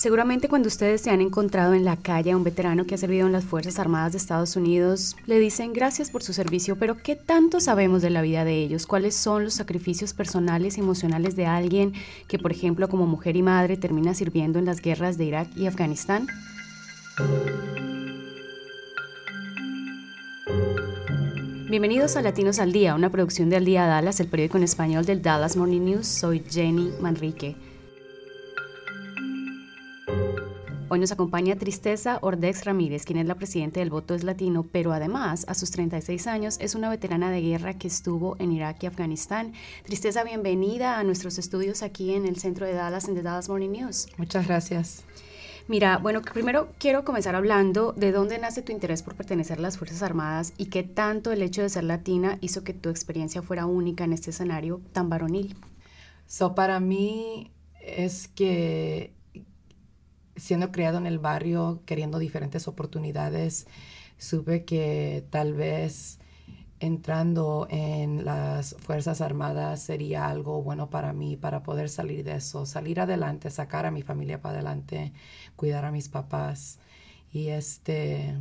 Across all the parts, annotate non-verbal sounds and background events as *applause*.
Seguramente cuando ustedes se han encontrado en la calle a un veterano que ha servido en las Fuerzas Armadas de Estados Unidos, le dicen gracias por su servicio, pero ¿qué tanto sabemos de la vida de ellos? ¿Cuáles son los sacrificios personales y emocionales de alguien que, por ejemplo, como mujer y madre termina sirviendo en las guerras de Irak y Afganistán? Bienvenidos a Latinos al Día, una producción del Día Dallas, el periódico en español del Dallas Morning News. Soy Jenny Manrique. Hoy nos acompaña Tristeza Ordex Ramírez, quien es la presidenta del Voto es Latino, pero además, a sus 36 años, es una veterana de guerra que estuvo en Irak y Afganistán. Tristeza, bienvenida a nuestros estudios aquí en el centro de Dallas, en The Dallas Morning News. Muchas gracias. Mira, bueno, primero quiero comenzar hablando de dónde nace tu interés por pertenecer a las Fuerzas Armadas y qué tanto el hecho de ser latina hizo que tu experiencia fuera única en este escenario tan varonil. So, para mí es que siendo criado en el barrio, queriendo diferentes oportunidades, supe que tal vez entrando en las Fuerzas Armadas sería algo bueno para mí, para poder salir de eso, salir adelante, sacar a mi familia para adelante, cuidar a mis papás. Y este,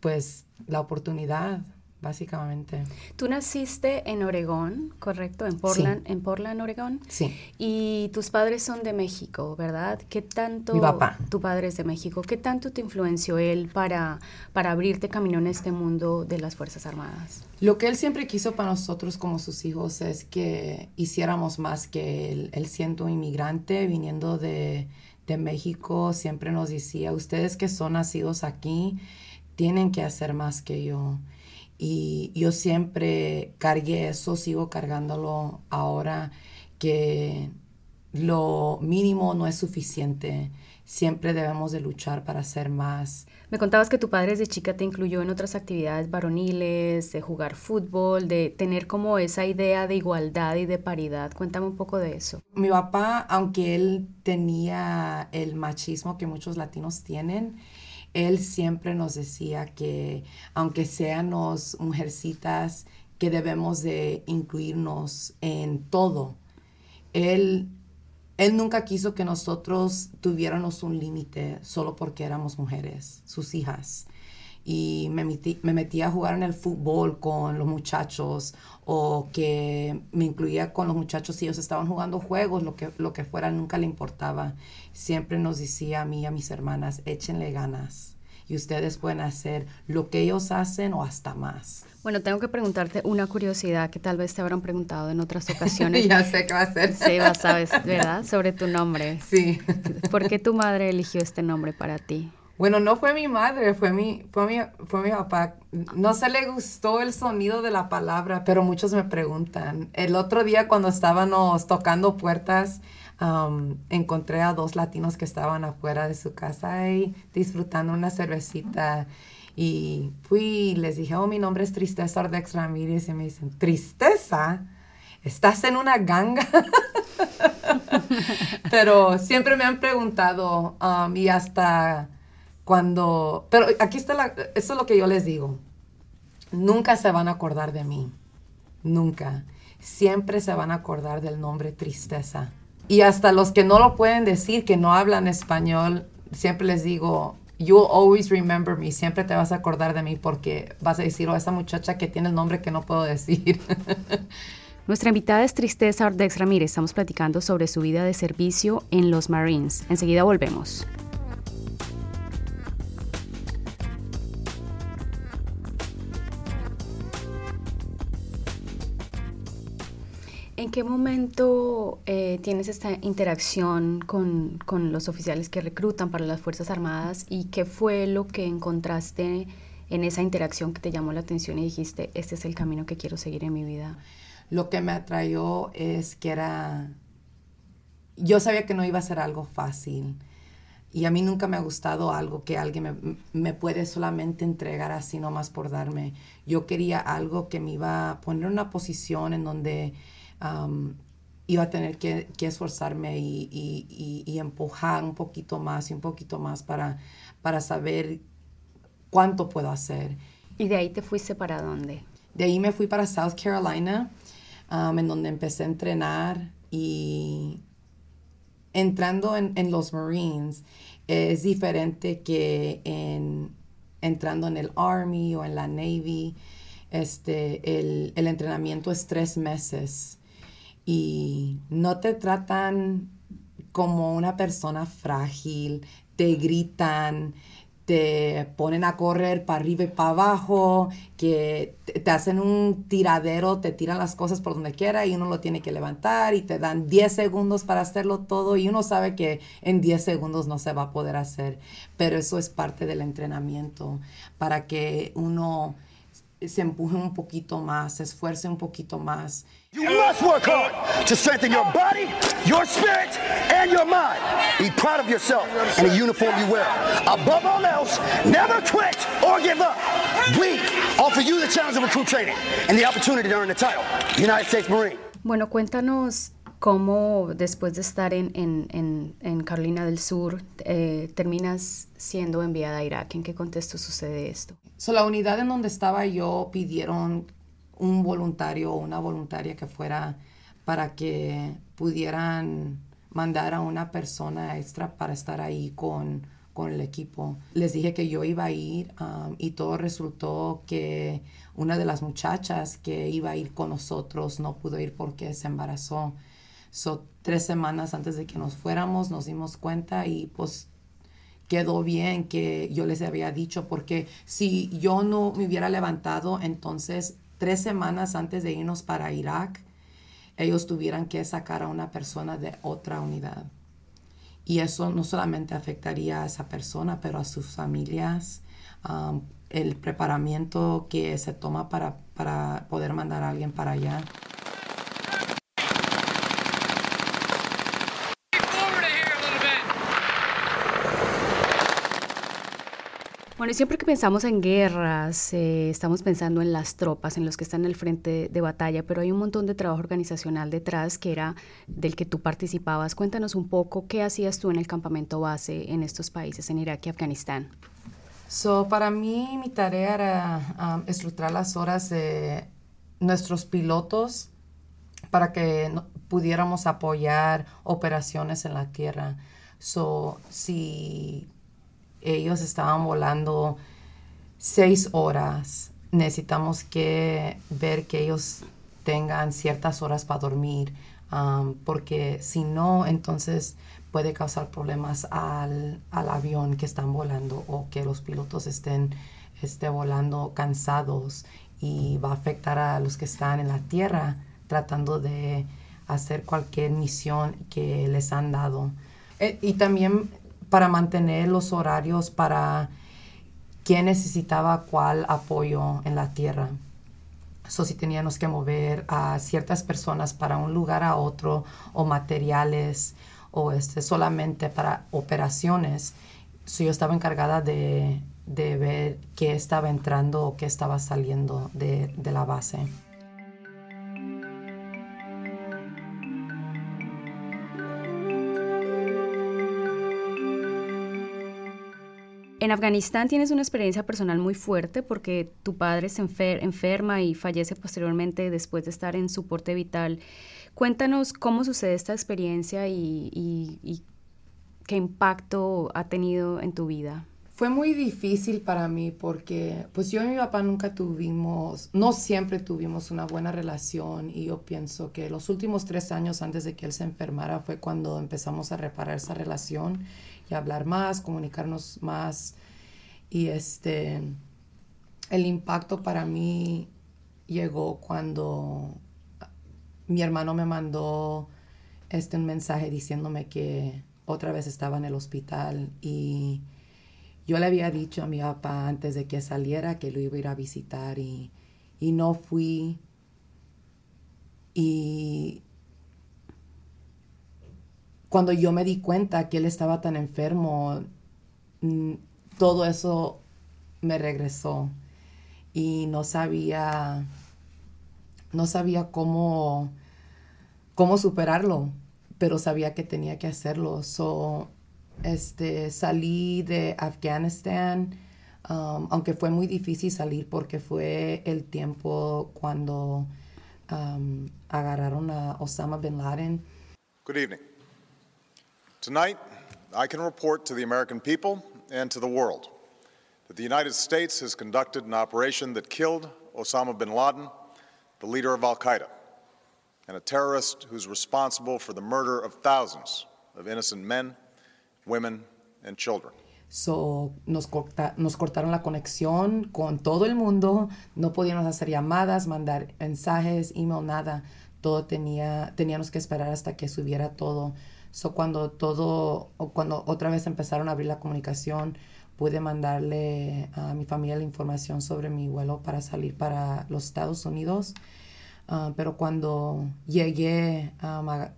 pues la oportunidad básicamente. Tú naciste en Oregón, ¿correcto? En Portland, en Portland, Oregón. Sí. Y tus padres son de México, ¿verdad? ¿Qué tanto Mi papá. tu padre es de México? ¿Qué tanto te influenció él para para abrirte camino en este mundo de las Fuerzas Armadas? Lo que él siempre quiso para nosotros como sus hijos es que hiciéramos más que él. Él siendo inmigrante, viniendo de, de México, siempre nos decía, ustedes que son nacidos aquí, tienen que hacer más que yo. Y yo siempre cargué eso, sigo cargándolo ahora, que lo mínimo no es suficiente. Siempre debemos de luchar para hacer más. Me contabas que tu padre desde chica te incluyó en otras actividades varoniles, de jugar fútbol, de tener como esa idea de igualdad y de paridad. Cuéntame un poco de eso. Mi papá, aunque él tenía el machismo que muchos latinos tienen, él siempre nos decía que aunque seamos mujercitas, que debemos de incluirnos en todo. Él, él nunca quiso que nosotros tuviéramos un límite solo porque éramos mujeres, sus hijas. Y me metí, me metí a jugar en el fútbol con los muchachos o que me incluía con los muchachos si ellos estaban jugando juegos, lo que, lo que fuera, nunca le importaba. Siempre nos decía a mí y a mis hermanas, échenle ganas y ustedes pueden hacer lo que ellos hacen o hasta más. Bueno, tengo que preguntarte una curiosidad que tal vez te habrán preguntado en otras *laughs* ocasiones. ya sé qué va a ser. Vas, sabes, ¿verdad? Sobre tu nombre. Sí. ¿Por qué tu madre eligió este nombre para ti? Bueno, no fue mi madre, fue mi, fue mi, fue mi papá. No se le gustó el sonido de la palabra, pero muchos me preguntan. El otro día cuando estábamos tocando puertas, um, encontré a dos latinos que estaban afuera de su casa y disfrutando una cervecita. Y fui y les dije, oh, mi nombre es Tristeza Ordex Ramírez. Y me dicen, ¿tristeza? ¿Estás en una ganga? *laughs* pero siempre me han preguntado um, y hasta cuando, pero aquí está la, eso es lo que yo les digo. Nunca se van a acordar de mí. Nunca. Siempre se van a acordar del nombre tristeza. Y hasta los que no lo pueden decir, que no hablan español, siempre les digo, you'll always remember me. Siempre te vas a acordar de mí porque vas a decir, oh, esa muchacha que tiene el nombre que no puedo decir. *laughs* Nuestra invitada es Tristeza Ordex Ramírez. Estamos platicando sobre su vida de servicio en los Marines. Enseguida volvemos. Qué momento eh, tienes esta interacción con, con, los oficiales que reclutan para las Fuerzas Armadas y qué fue lo que encontraste en esa interacción que te llamó la atención y dijiste, este es el camino que quiero seguir en mi vida? Lo que me atrayó es que era, yo sabía que no iba a ser algo fácil y a mí nunca me ha gustado algo que alguien me, me puede solamente entregar así nomás por darme. Yo quería algo que me iba a poner en una posición en donde um, iba a tener que, que esforzarme y, y, y, y, empujar un poquito más y un poquito más para, para saber cuánto puedo hacer. ¿Y de ahí te fuiste para dónde? De ahí me fui para South Carolina, um, en donde empecé a entrenar y entrando en, los Marines es diferente que en, entrando en el Army o en la Navy. Este, el, el entrenamiento es tres meses y no te tratan como una persona frágil, te gritan, te ponen a correr para arriba y para abajo, que te, hacen un tiradero, te tiran las cosas por donde quiera y uno lo tiene que levantar y te dan 10 segundos para hacerlo todo y uno sabe que en 10 segundos no se va a poder hacer, pero eso es parte del entrenamiento para que uno se empuje un poquito más, se esfuerce un poquito más. You must work hard to strengthen your body, your spirit, and your mind. Be proud of yourself and the uniform you wear. Above all else, never quit or give up. We offer you the challenge of recruit training and the opportunity to earn the title, United States Marine. Bueno, cuéntanos cómo después de estar en, en, en, Carolina del Sur eh, terminas siendo enviada a Irak. ¿En qué contexto sucede esto? So, la unidad en donde estaba yo pidieron un voluntario o una voluntaria que fuera para que pudieran mandar a una persona extra para estar ahí con, con el equipo. Les dije que yo iba a ir um, y todo resultó que una de las muchachas que iba a ir con nosotros no pudo ir porque se embarazó. Tres semanas antes de que nos fuéramos nos dimos cuenta y pues quedó bien que yo les había dicho porque si yo no me hubiera levantado, entonces tres semanas antes de irnos para Irak, ellos tuvieran que sacar a una persona de otra unidad. Y eso no solamente afectaría a esa persona, pero a sus familias, el preparamiento que se toma para, para poder mandar a alguien para allá. Bueno, siempre que pensamos en guerras, eh, estamos pensando en las tropas, en los que están en el frente de batalla, pero hay un montón de trabajo organizacional detrás que era del que tú participabas. Cuéntanos un poco qué hacías tú en el campamento base en estos países, en Irak y Afganistán. So, para mí, mi tarea era um, estructurar las horas de nuestros pilotos para que pudiéramos apoyar operaciones en la tierra. So, si ellos estaban volando seis horas. Necesitamos que ver que ellos tengan ciertas horas para dormir, um, porque si no, entonces puede causar problemas al, avión que están volando o que los pilotos estén esté volando cansados y va a afectar a los que están en la tierra tratando de hacer cualquier misión que les han dado. Eh, y también para mantener los horarios para quién necesitaba cuál apoyo en la tierra. So, si teníamos que mover a ciertas personas para un lugar a otro o materiales o este, solamente para operaciones, so, yo estaba encargada de, de, ver qué estaba entrando o qué estaba saliendo de, de la base. En Afganistán tienes una experiencia personal muy fuerte porque tu padre se enferma y fallece posteriormente después de estar en soporte vital. Cuéntanos cómo sucede esta experiencia y, qué impacto ha tenido en tu vida. Fue muy difícil para mí porque pues yo y mi papá nunca tuvimos, no siempre tuvimos una buena relación y yo pienso que los últimos tres años antes de que él se enfermara fue cuando empezamos a reparar esa relación y hablar más, comunicarnos más. Y este, el impacto para mí llegó cuando mi hermano me mandó este un mensaje diciéndome que otra vez estaba en el hospital y yo le había dicho a mi papá antes de que saliera que lo iba a ir a visitar y, y no fui y cuando yo me di cuenta que él estaba tan enfermo, mm, todo eso me regresó y no sabía, no sabía cómo, cómo superarlo, pero sabía que tenía que hacerlo. So, este, salí de Afganistán, um, aunque fue muy difícil salir porque fue el tiempo cuando um, agarraron a Osama Bin Laden. Good evening. Tonight, I can report to the American people and to the world that the United States has conducted an operation that killed Osama bin Laden, the leader of Al Qaeda, and a terrorist who's responsible for the murder of thousands of innocent men, women, and children. So, nos, corta, nos cortaron la conexión con todo el mundo, no podíamos hacer llamadas, mandar mensajes, email, nada. Todo tenía, teníamos que esperar hasta que subiera todo. So, cuando todo, cuando otra vez empezaron a abrir la comunicación, pude mandarle a mi familia la información sobre mi vuelo para salir para los Estados Unidos. Uh, pero cuando llegué,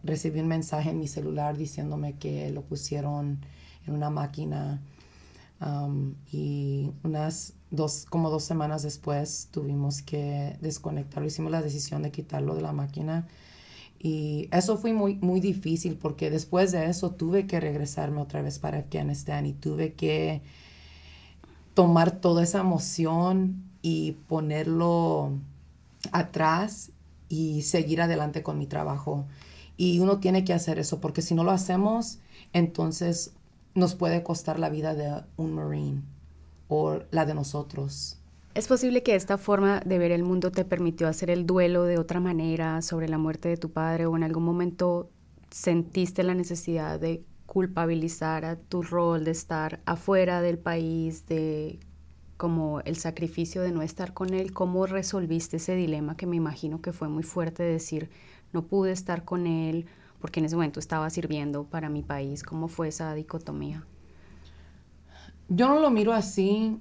recibí un mensaje en mi celular diciéndome que lo pusieron en una máquina Um, y unas dos, como dos semanas después tuvimos que desconectarlo, hicimos la decisión de quitarlo de la máquina. Y eso fue muy, muy difícil porque después de eso tuve que regresarme otra vez para Afganistán y tuve que tomar toda esa emoción y ponerlo atrás y seguir adelante con mi trabajo. Y uno tiene que hacer eso porque si no lo hacemos, entonces nos puede costar la vida de un Marine o la de nosotros. ¿Es posible que esta forma de ver el mundo te permitió hacer el duelo de otra manera sobre la muerte de tu padre o en algún momento sentiste la necesidad de culpabilizar a tu rol de estar afuera del país, de como el sacrificio de no estar con él? ¿Cómo resolviste ese dilema que me imagino que fue muy fuerte de decir, no pude estar con él porque en ese momento estaba sirviendo para mi país. ¿Cómo fue esa dicotomía? Yo no lo miro así.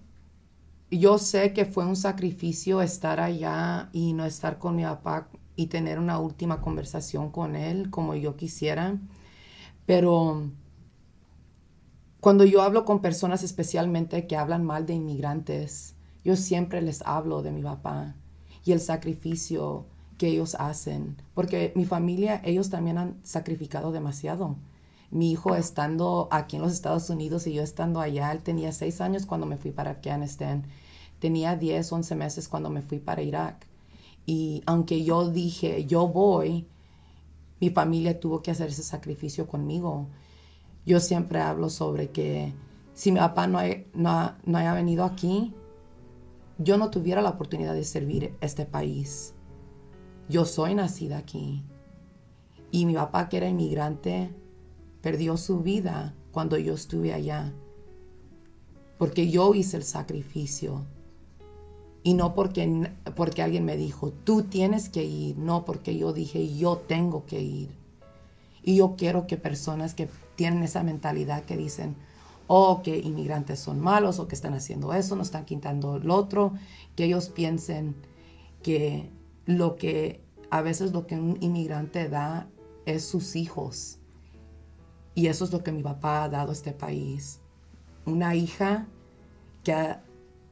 Yo sé que fue un sacrificio estar allá y no estar con mi papá y tener una última conversación con él como yo quisiera. Pero cuando yo hablo con personas especialmente que hablan mal de inmigrantes, yo siempre les hablo de mi papá y el sacrificio que ellos hacen, porque mi familia, ellos también han sacrificado demasiado. Mi hijo estando aquí en los Estados Unidos y yo estando allá, él tenía seis años cuando me fui para Afganistán, tenía 10, 11 meses cuando me fui para Irak. Y aunque yo dije, yo voy, mi familia tuvo que hacer ese sacrificio conmigo. Yo siempre hablo sobre que si mi papá no, no, no haya venido aquí, yo no tuviera la oportunidad de servir este país yo soy nacida aquí. Y mi papá, que era inmigrante, perdió su vida cuando yo estuve allá. Porque yo hice el sacrificio. Y no porque, porque alguien me dijo, tú tienes que ir. No, porque yo dije, yo tengo que ir. Y yo quiero que personas que tienen esa mentalidad que dicen, oh, que inmigrantes son malos o que están haciendo eso, no están quitando el otro, que ellos piensen que lo que a veces lo que un inmigrante da es sus hijos. Y eso es lo que mi papá ha dado a este país. Una hija que ha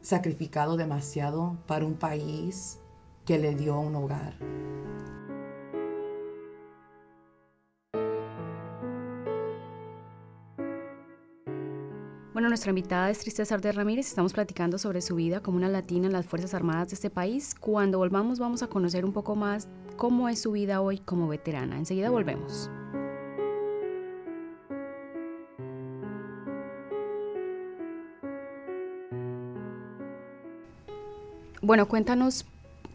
sacrificado demasiado para un país que le dio un hogar. Bueno, nuestra invitada es Tristeza de Ramírez. Estamos platicando sobre su vida como una latina en las Fuerzas Armadas de este país. Cuando volvamos vamos a conocer un poco más cómo es su vida hoy como veterana. Enseguida volvemos. Bueno, cuéntanos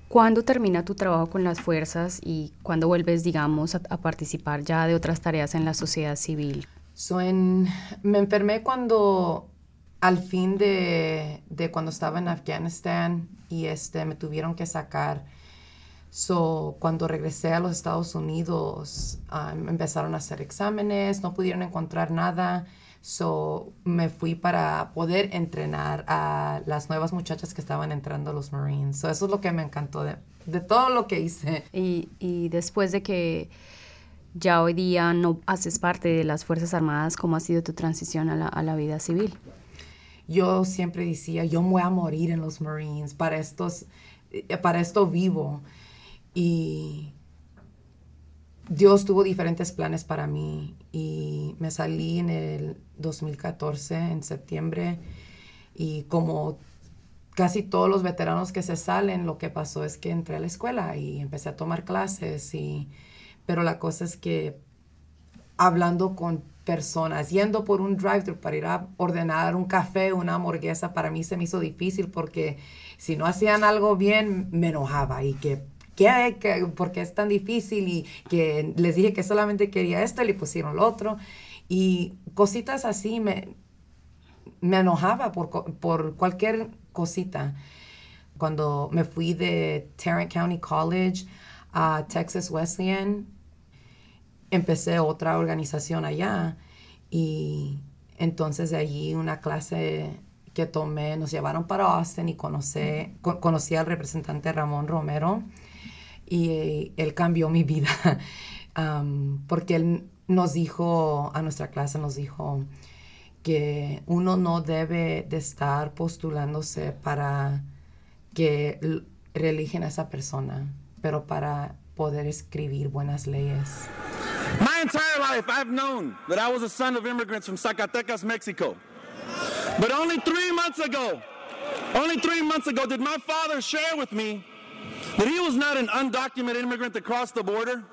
cuándo termina tu trabajo con las fuerzas y cuándo vuelves, digamos, a, participar ya de otras tareas en la sociedad civil. So me enfermé cuando, al fin de, cuando estaba en Afganistán y este, me tuvieron que sacar. So, cuando regresé a los Estados Unidos, empezaron a hacer exámenes, no pudieron encontrar nada. So, me fui para poder entrenar a las nuevas muchachas que estaban entrando a los Marines. So, eso es lo que me encantó de, de todo lo que hice. Y, y después de que ya hoy día no haces parte de las Fuerzas Armadas, ¿cómo ha sido tu transición a la, vida civil? Yo siempre decía, yo voy a morir en los Marines, para, estos, eh, para esto vivo. Y Dios tuvo diferentes planes para mí y me salí en el 2014, en septiembre, y como casi todos los veteranos que se salen, lo que pasó es que entré a la escuela y empecé a tomar clases y pero la cosa es que hablando con personas, yendo por un drive-thru para ir a ordenar un café, una hamburguesa, para mí se me hizo difícil porque si no hacían algo bien, me enojaba y que ¿qué? ¿Qué? ¿Por qué es tan difícil? Y que les dije que solamente quería esto y le pusieron lo otro. Y cositas así me, me enojaba por, por cualquier cosita. Cuando me fui de Tarrant County College a Texas Wesleyan, empecé otra organización allá y entonces de allí una clase que tomé, nos llevaron para Austin y conocí, conocí al representante Ramón Romero y él cambió mi vida *laughs* porque él nos dijo, a nuestra clase nos dijo que uno no debe de estar postulándose para que religen a esa persona, pero para poder escribir buenas leyes. My entire life, I've known that I was a son of immigrants from Zacatecas, Mexico. But only three months ago, only three months ago, did my father share with me that he was not an undocumented immigrant that crossed the border.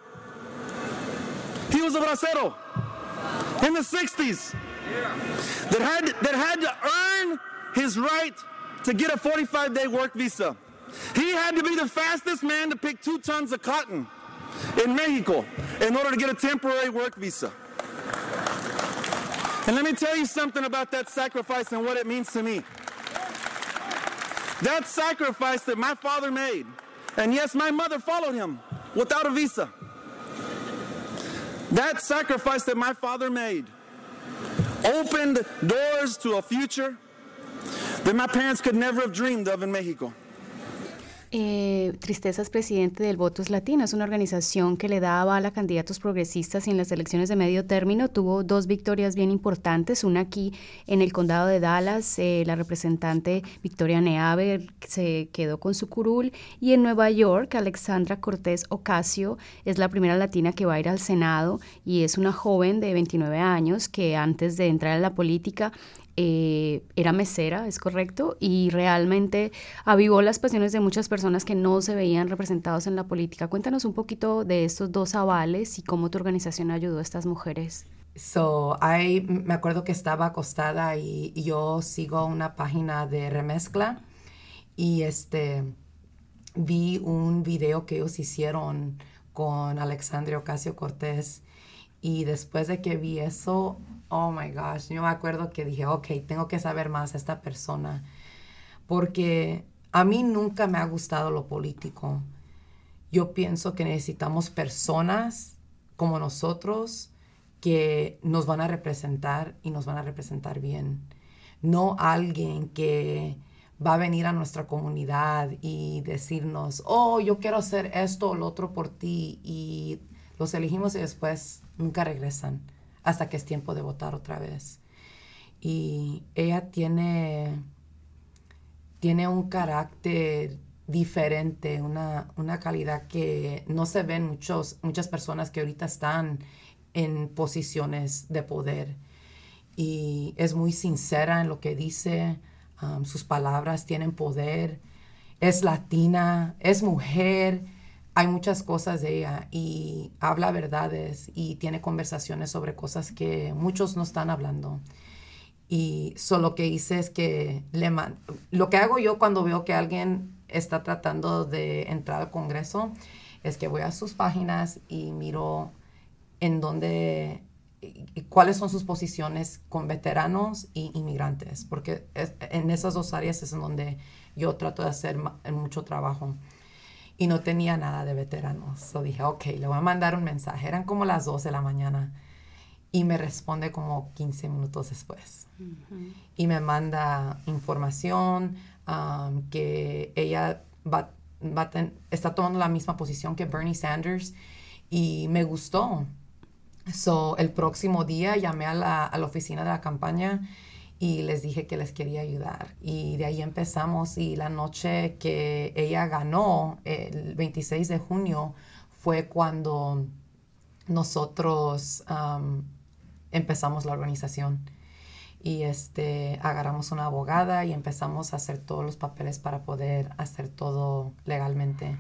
He was a bracero in the 60s that had, that had to earn his right to get a 45 day work visa. He had to be the fastest man to pick two tons of cotton in Mexico in order to get a temporary work visa. And let me tell you something about that sacrifice and what it means to me. That sacrifice that my father made, and yes, my mother followed him without a visa. That sacrifice that my father made opened doors to a future that my parents could never have dreamed of in Mexico. Eh, presidente del Votos Latino, es una organización que le da aval a candidatos progresistas y en las elecciones de medio término tuvo dos victorias bien importantes, una aquí en el condado de Dallas, eh, la representante Victoria Neaver se quedó con su curul y en Nueva York Alexandra Cortés Ocasio es la primera latina que va a ir al Senado y es una joven de 29 años que antes de entrar en la política eh, era mesera, es correcto, y realmente avivó las pasiones de muchas personas que no se veían representados en la política. Cuéntanos un poquito de estos dos avales y cómo tu organización ayudó a estas mujeres. So, I, me acuerdo que estaba acostada y, yo sigo una página de remezcla y este vi un video que ellos hicieron con Alexandria Ocasio Cortés y después de que vi eso, oh my gosh, yo me acuerdo que dije, ok, tengo que saber más de esta persona, porque a mí nunca me ha gustado lo político. Yo pienso que necesitamos personas como nosotros que nos van a representar y nos van a representar bien. No alguien que va a venir a nuestra comunidad y decirnos, oh, yo quiero hacer esto o lo otro por ti y los elegimos y después nunca regresan hasta que es tiempo de votar otra vez. Y ella tiene, tiene un carácter diferente, una, calidad que no se ven muchos, muchas personas que ahorita están en posiciones de poder. Y es muy sincera en lo que dice, sus palabras tienen poder, es latina, es mujer, hay muchas cosas de ella y habla verdades y tiene conversaciones sobre cosas que muchos no están hablando. Y solo lo que hice es que le lo que hago yo cuando veo que alguien está tratando de entrar al Congreso es que voy a sus páginas y miro en dónde cuáles son sus posiciones con veteranos y inmigrantes, porque en esas dos áreas es en donde yo trato de hacer mucho trabajo y no tenía nada de veteranos. So dije, ok, le voy a mandar un mensaje. Eran como las 2 de la mañana y me responde como 15 minutos después. Y me manda información um, que ella va, va está tomando la misma posición que Bernie Sanders y me gustó. So, el próximo día llamé a la, a la oficina de la campaña y les dije que les quería ayudar. Y de ahí empezamos y la noche que ella ganó, el 26 de junio, fue cuando nosotros empezamos la organización. Y este, agarramos una abogada y empezamos a hacer todos los papeles para poder hacer todo legalmente.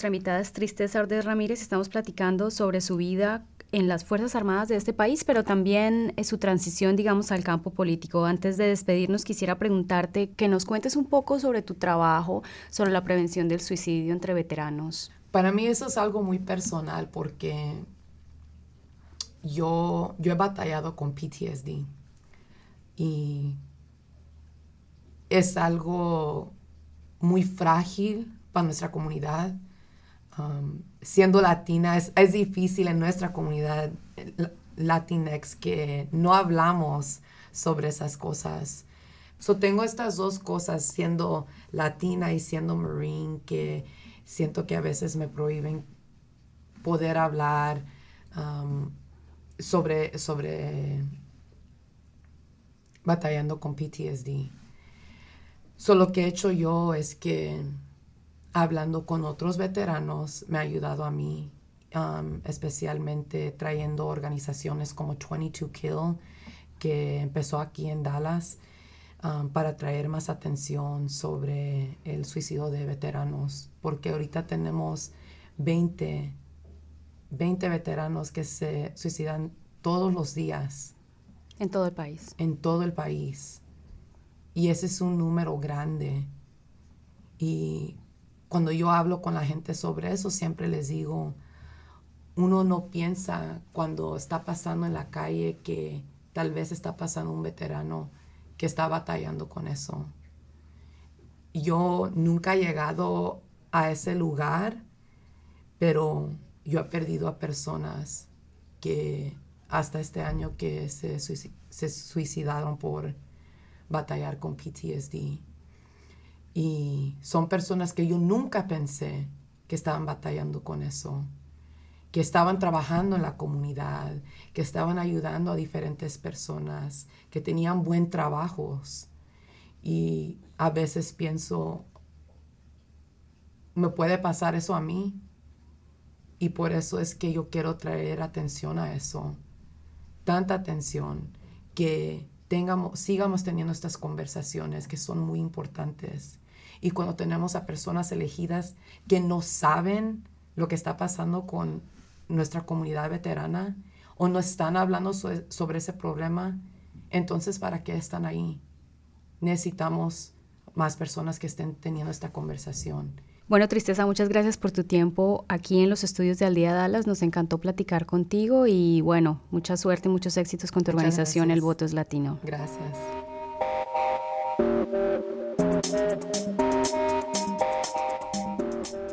Nuestra invitada es Tristeza Ordes Ramírez. Estamos platicando sobre su vida en las Fuerzas Armadas de este país, pero también su transición, digamos, al campo político. Antes de despedirnos, quisiera preguntarte que nos cuentes un poco sobre tu trabajo, sobre la prevención del suicidio entre veteranos. Para mí eso es algo muy personal porque yo, yo he batallado con PTSD y es algo muy frágil para nuestra comunidad. Um, siendo latina, es, es, difícil en nuestra comunidad Latinx que no hablamos sobre esas cosas. So tengo estas dos cosas, siendo latina y siendo marine, que siento que a veces me prohíben poder hablar um, sobre, sobre batallando con PTSD. So, lo que he hecho yo es que hablando con otros veteranos me ha ayudado a mí, um, especialmente trayendo organizaciones como 22 Kill, que empezó aquí en Dallas, um, para traer más atención sobre el suicidio de veteranos, porque ahorita tenemos 20, 20 veteranos que se suicidan todos los días. En todo el país. En todo el país. Y ese es un número grande. Y cuando yo hablo con la gente sobre eso, siempre les digo, uno no piensa cuando está pasando en la calle que tal vez está pasando un veterano que está batallando con eso. Yo nunca he llegado a ese lugar, pero yo he perdido a personas que hasta este año que se, se suicidaron por batallar con PTSD. Y son personas que yo nunca pensé que estaban batallando con eso, que estaban trabajando en la comunidad, que estaban ayudando a diferentes personas, que tenían buen trabajos. Y a veces pienso, ¿me puede pasar eso a mí? Y por eso es que yo quiero traer atención a eso, tanta atención, que tengamos, sigamos teniendo estas conversaciones que son muy importantes y cuando tenemos a personas elegidas que no saben lo que está pasando con nuestra comunidad veterana o no están hablando sobre ese problema, entonces ¿para qué están ahí? Necesitamos más personas que estén teniendo esta conversación. Bueno, Tristeza, muchas gracias por tu tiempo aquí en los estudios de Aldea Dallas. Nos encantó platicar contigo y bueno, mucha suerte y muchos éxitos con tu organización El Voto es Latino. Gracias.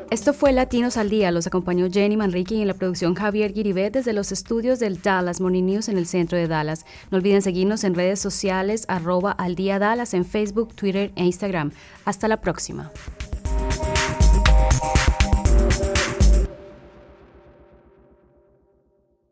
Esto fue Latinos al Día. Los acompañó Jenny Manrique y en la producción Javier Guiribet desde los estudios del Dallas Morning News en el centro de Dallas. No olviden seguirnos en redes sociales arroba al día Dallas en Facebook, Twitter e Instagram. Hasta la próxima.